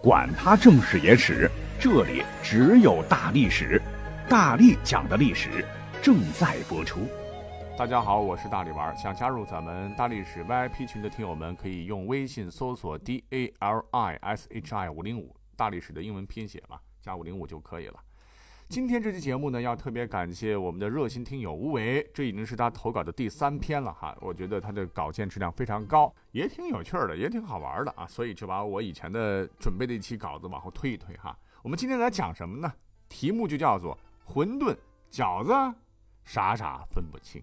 管他正史野史，这里只有大历史，大力讲的历史正在播出。大家好，我是大力丸。想加入咱们大历史 VIP 群的听友们，可以用微信搜索 D A L I S H I 五零五，大历史的英文拼写嘛，加五零五就可以了。今天这期节目呢，要特别感谢我们的热心听友吴为，这已经是他投稿的第三篇了哈。我觉得他的稿件质量非常高，也挺有趣的，也挺好玩的啊，所以就把我以前的准备的一期稿子往后推一推哈。我们今天来讲什么呢？题目就叫做馄饨、饺子，傻傻分不清。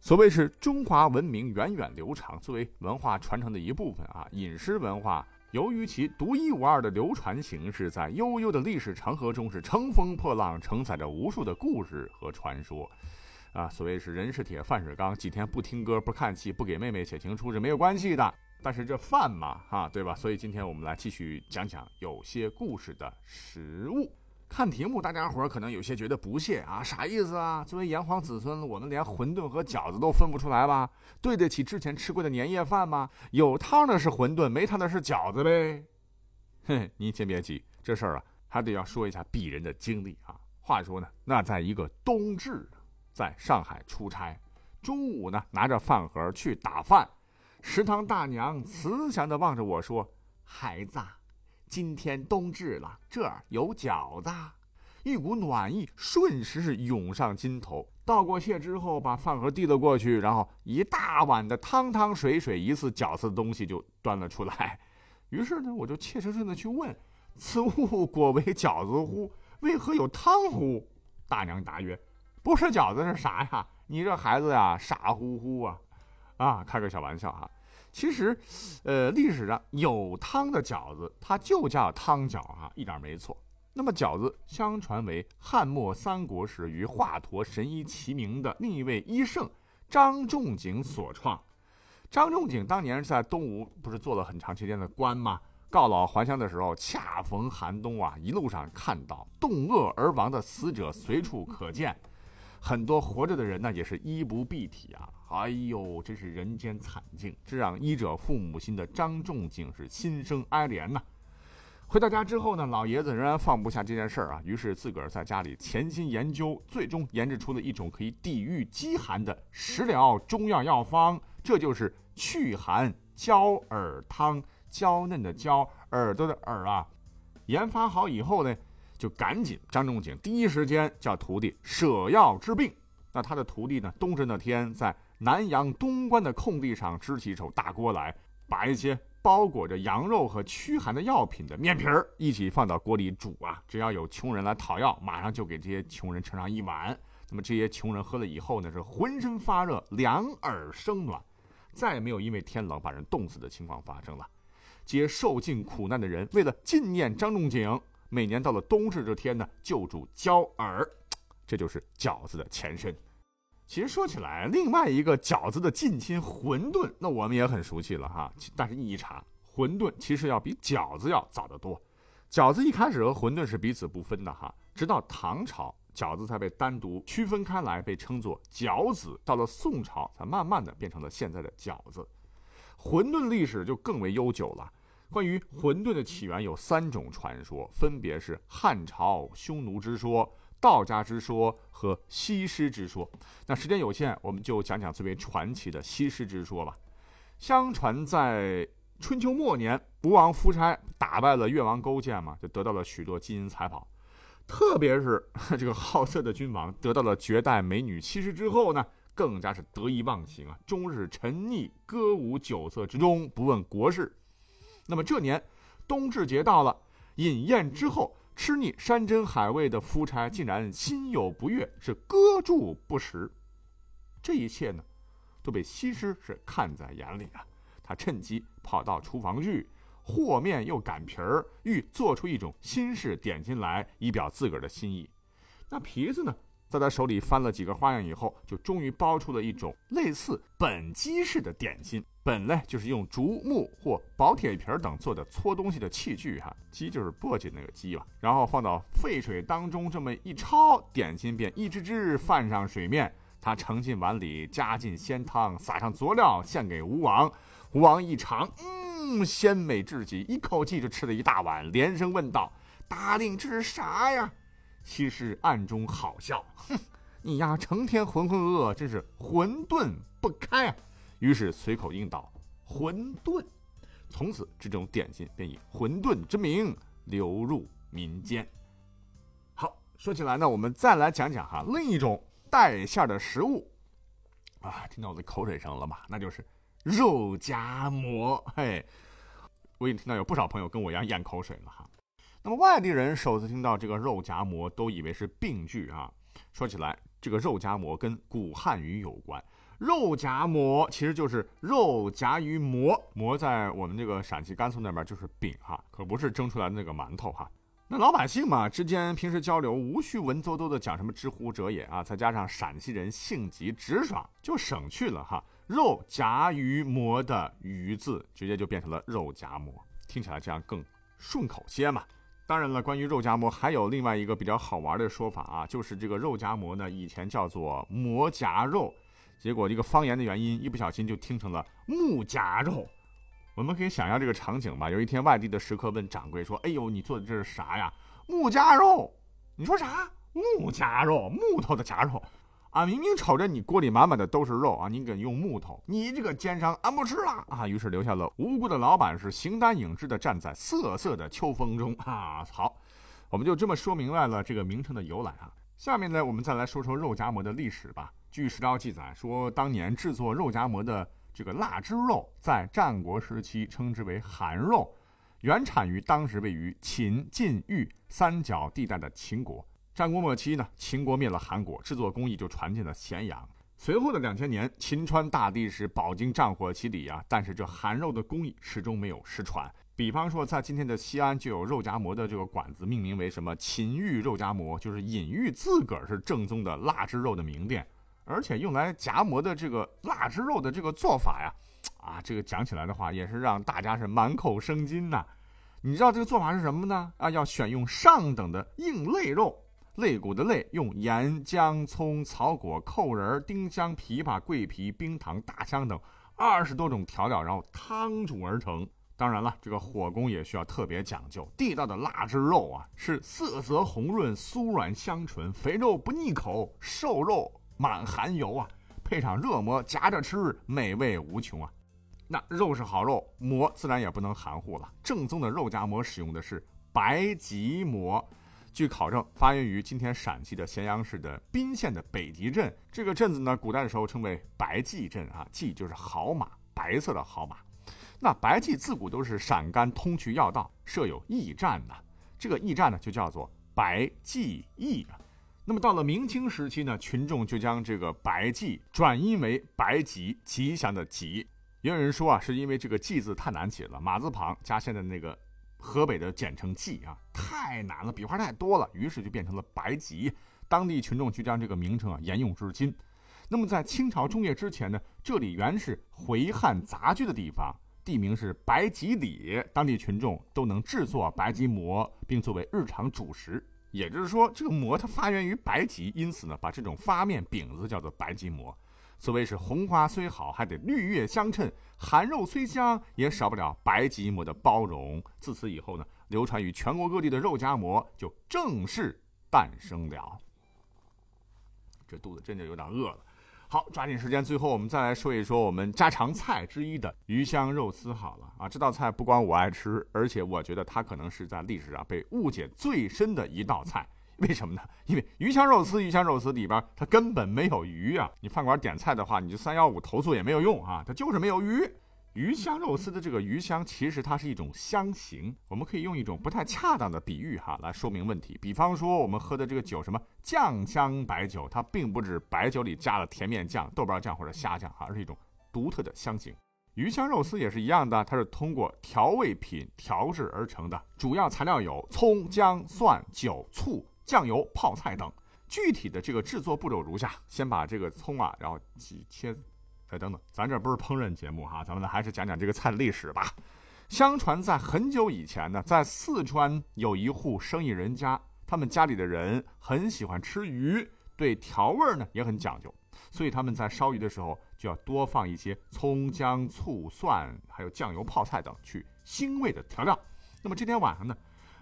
所谓是中华文明源远流长，作为文化传承的一部分啊，饮食文化。由于其独一无二的流传形式，在悠悠的历史长河中是乘风破浪，承载着无数的故事和传说。啊，所谓是人是铁，饭是钢，几天不听歌、不看戏、不给妹妹写情书是没有关系的。但是这饭嘛，哈，对吧？所以今天我们来继续讲讲有些故事的食物。看题目，大家伙儿可能有些觉得不屑啊，啥意思啊？作为炎黄子孙，我们连馄饨和饺子都分不出来吧？对得起之前吃过的年夜饭吗？有汤的是馄饨，没汤的是饺子呗。哼，您先别急，这事儿啊，还得要说一下鄙人的经历啊。话说呢，那在一个冬至，在上海出差，中午呢拿着饭盒去打饭，食堂大娘慈祥地望着我说：“孩子。”今天冬至了，这儿有饺子，一股暖意瞬时是涌上心头。道过谢之后，把饭盒递了过去，然后一大碗的汤汤水水、疑似饺子的东西就端了出来。于是呢，我就怯生生的去问：“此物果为饺子乎？为何有汤乎？”大娘答曰：“不是饺子是啥呀？你这孩子呀，傻乎乎啊！啊，开个小玩笑哈。”其实，呃，历史上有汤的饺子，它就叫汤饺啊，一点没错。那么饺子相传为汉末三国时与华佗神医齐名的另一位医圣张仲景所创。张仲景当年在东吴不是做了很长时间的官吗？告老还乡的时候，恰逢寒冬啊，一路上看到冻饿而亡的死者随处可见。很多活着的人呢，也是衣不蔽体啊！哎呦，真是人间惨境，这让医者父母心的张仲景是心生哀怜呐。回到家之后呢，老爷子仍然放不下这件事儿啊，于是自个儿在家里潜心研究，最终研制出了一种可以抵御饥寒的食疗中药药方，这就是祛寒焦耳汤。娇嫩的娇，耳朵的耳啊！研发好以后呢？就赶紧，张仲景第一时间叫徒弟舍药治病。那他的徒弟呢？冬至那天，在南阳东关的空地上支起一口大锅来，把一些包裹着羊肉和驱寒的药品的面皮儿一起放到锅里煮啊。只要有穷人来讨药，马上就给这些穷人盛上一碗。那么这些穷人喝了以后呢，是浑身发热，两耳生暖，再也没有因为天冷把人冻死的情况发生了。这些受尽苦难的人，为了纪念张仲景。每年到了冬至这天呢，就煮焦耳，这就是饺子的前身。其实说起来，另外一个饺子的近亲馄饨，那我们也很熟悉了哈。但是一查，馄饨其实要比饺子要早得多。饺子一开始和馄饨是彼此不分的哈，直到唐朝，饺子才被单独区分开来，被称作饺子。到了宋朝，才慢慢的变成了现在的饺子。馄饨历史就更为悠久了。关于混沌的起源有三种传说，分别是汉朝匈奴之说、道家之说和西施之说。那时间有限，我们就讲讲最为传奇的西施之说吧。相传在春秋末年，吴王夫差打败了越王勾践嘛，就得到了许多金银财宝。特别是这个好色的君王得到了绝代美女西施之后呢，更加是得意忘形啊，终日沉溺歌舞酒色之中，不问国事。那么这年冬至节到了，饮宴之后吃腻山珍海味的夫差竟然心有不悦，是搁住不食。这一切呢，都被西施是看在眼里啊。他趁机跑到厨房去和面又擀皮儿，欲做出一种新式点心来，以表自个儿的心意。那皮子呢？在他手里翻了几个花样以后，就终于包出了一种类似本鸡式的点心。本呢，就是用竹木或薄铁皮等做的搓东西的器具，哈，鸡就是簸箕那个鸡吧。然后放到沸水当中，这么一焯，点心便一只只泛上水面。他盛进碗里，加进鲜汤，撒上佐料，献给吴王。吴王一尝，嗯，鲜美至极，一口气就吃了一大碗，连声问道：“大令，这是啥呀？”西施暗中好笑，哼，你呀，成天浑浑噩噩，真是混沌不开啊！于是随口应道：“馄饨。”从此，这种点心便以馄饨之名流入民间。好，说起来呢，我们再来讲讲哈另一种带馅的食物啊，听到我的口水声了吧？那就是肉夹馍。嘿，我已经听到有不少朋友跟我一样咽口水了哈。那么外地人首次听到这个肉夹馍，都以为是病句啊。说起来，这个肉夹馍跟古汉语有关。肉夹馍其实就是肉夹于馍，馍在我们这个陕西甘肃那边就是饼哈，可不是蒸出来的那个馒头哈。那老百姓嘛之间平时交流无需文绉绉的讲什么知乎者也啊，再加上陕西人性急直爽，就省去了哈肉夹于馍的“鱼”字，直接就变成了肉夹馍，听起来这样更顺口些嘛。当然了，关于肉夹馍还有另外一个比较好玩的说法啊，就是这个肉夹馍呢以前叫做馍夹肉。结果这个方言的原因，一不小心就听成了木夹肉。我们可以想象这个场景吧。有一天，外地的食客问掌柜说：“哎呦，你做的这是啥呀？木夹肉？你说啥？木夹肉？木头的夹肉？啊，明明瞅着你锅里满满的都是肉啊，你给用木头？你这个奸商，俺不吃了啊！”于是留下了无辜的老板是形单影只的站在瑟瑟的秋风中啊。好，我们就这么说明白了这个名称的由来啊。下面呢，我们再来说说肉夹馍的历史吧。据史料记载说，当年制作肉夹馍的这个腊汁肉，在战国时期称之为韩肉，原产于当时位于秦、晋、豫三角地带的秦国。战国末期呢，秦国灭了韩国，制作工艺就传进了咸阳。随后的两千年，秦川大地是饱经战火洗礼啊，但是这韩肉的工艺始终没有失传。比方说，在今天的西安就有肉夹馍的这个馆子，命名为什么秦豫肉夹馍，就是隐喻自个儿是正宗的腊汁肉的名店。而且用来夹馍的这个腊汁肉的这个做法呀，啊，这个讲起来的话也是让大家是满口生津呐。你知道这个做法是什么呢？啊，要选用上等的硬肋肉，肋骨的肋，用盐、姜、葱、草果、扣仁、丁香、枇杷、桂皮、冰糖、大香等二十多种调料，然后汤煮而成。当然了，这个火功也需要特别讲究。地道的腊汁肉啊，是色泽红润、酥软香醇，肥肉不腻口，瘦肉。满含油啊，配上热馍夹着吃，美味无穷啊！那肉是好肉，馍自然也不能含糊了。正宗的肉夹馍使用的是白吉馍，据考证，发源于今天陕西的咸阳市的彬县的北极镇。这个镇子呢，古代的时候称为白骑镇啊，骑就是好马，白色的好马。那白骑自古都是陕甘通衢要道，设有驿站的。这个驿站呢，就叫做白骑驿啊。那么到了明清时期呢，群众就将这个白吉转音为白吉，吉祥的吉。也有人说啊，是因为这个吉字太难写了，马字旁加现在那个河北的简称冀啊，太难了，笔画太多了，于是就变成了白吉。当地群众就将这个名称啊沿用至今。那么在清朝中叶之前呢，这里原是回汉杂居的地方，地名是白吉里，当地群众都能制作白吉馍，并作为日常主食。也就是说，这个馍它发源于白吉，因此呢，把这种发面饼子叫做白吉馍。所谓是红花虽好，还得绿叶相衬；含肉虽香，也少不了白吉馍的包容。自此以后呢，流传于全国各地的肉夹馍就正式诞生了。这肚子真的有点饿了。好，抓紧时间，最后我们再来说一说我们家常菜之一的鱼香肉丝。好了啊，这道菜不光我爱吃，而且我觉得它可能是在历史上被误解最深的一道菜。为什么呢？因为鱼香肉丝，鱼香肉丝里边它根本没有鱼啊！你饭馆点菜的话，你就三幺五投诉也没有用啊，它就是没有鱼。鱼香肉丝的这个鱼香，其实它是一种香型。我们可以用一种不太恰当的比喻哈来说明问题。比方说，我们喝的这个酒，什么酱香白酒，它并不是白酒里加了甜面酱、豆瓣酱或者虾酱哈，而是一种独特的香型。鱼香肉丝也是一样的，它是通过调味品调制而成的，主要材料有葱、姜、蒜、酒、醋、酱油、泡菜等。具体的这个制作步骤如下：先把这个葱啊，然后切哎，等等，咱这不是烹饪节目哈，咱们呢还是讲讲这个菜的历史吧。相传在很久以前呢，在四川有一户生意人家，他们家里的人很喜欢吃鱼，对调味呢也很讲究，所以他们在烧鱼的时候就要多放一些葱姜醋蒜，还有酱油泡菜等去腥味的调料。那么这天晚上呢，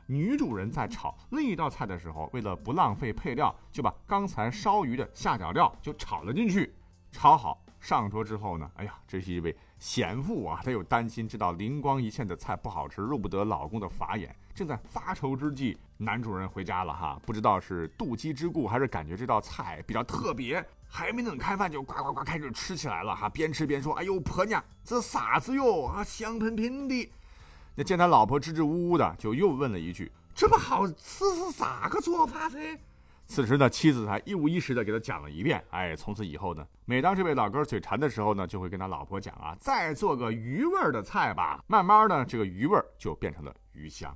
女主人在炒另一道菜的时候，为了不浪费配料，就把刚才烧鱼的下脚料就炒了进去。炒好上桌之后呢，哎呀，这是一位贤妇啊，她又担心这道灵光一现的菜不好吃，入不得老公的法眼。正在发愁之际，男主人回家了哈，不知道是妒忌之故，还是感觉这道菜比较特别，还没等开饭就呱呱呱开始吃起来了哈，边吃边说：“哎呦，婆娘，这啥子哟啊，香喷喷的。”那见他老婆支支吾吾的，就又问了一句：“这么好吃是啥个做法噻？”此时呢，妻子才一五一十的给他讲了一遍。哎，从此以后呢，每当这位老哥嘴馋的时候呢，就会跟他老婆讲啊：“再做个鱼味的菜吧。”慢慢的，这个鱼味就变成了鱼香。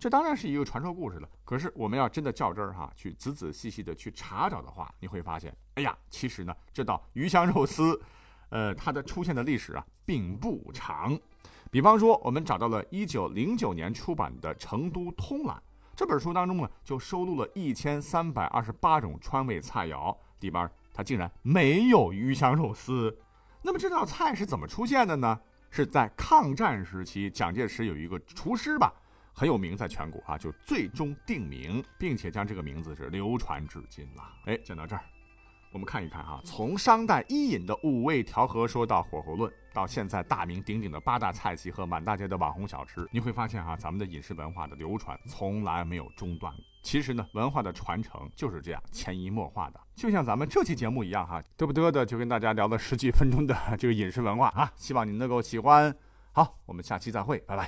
这当然是一个传说故事了。可是我们要真的较真儿哈，去仔仔细细的去查找的话，你会发现，哎呀，其实呢，这道鱼香肉丝，呃，它的出现的历史啊，并不长。比方说，我们找到了一九零九年出版的《成都通览》这本书当中呢，就收录了一千三百二十八种川味菜肴，里边它竟然没有鱼香肉丝。那么这道菜是怎么出现的呢？是在抗战时期，蒋介石有一个厨师吧。很有名，在全国啊，就最终定名，并且将这个名字是流传至今了。哎，讲到这儿，我们看一看哈，从商代伊尹的五味调和说到火候论，到现在大名鼎鼎的八大菜系和满大街的网红小吃，你会发现哈，咱们的饮食文化的流传从来没有中断。其实呢，文化的传承就是这样潜移默化的，就像咱们这期节目一样哈，嘚不嘚的就跟大家聊了十几分钟的这个饮食文化啊，希望您能够喜欢。好，我们下期再会，拜拜。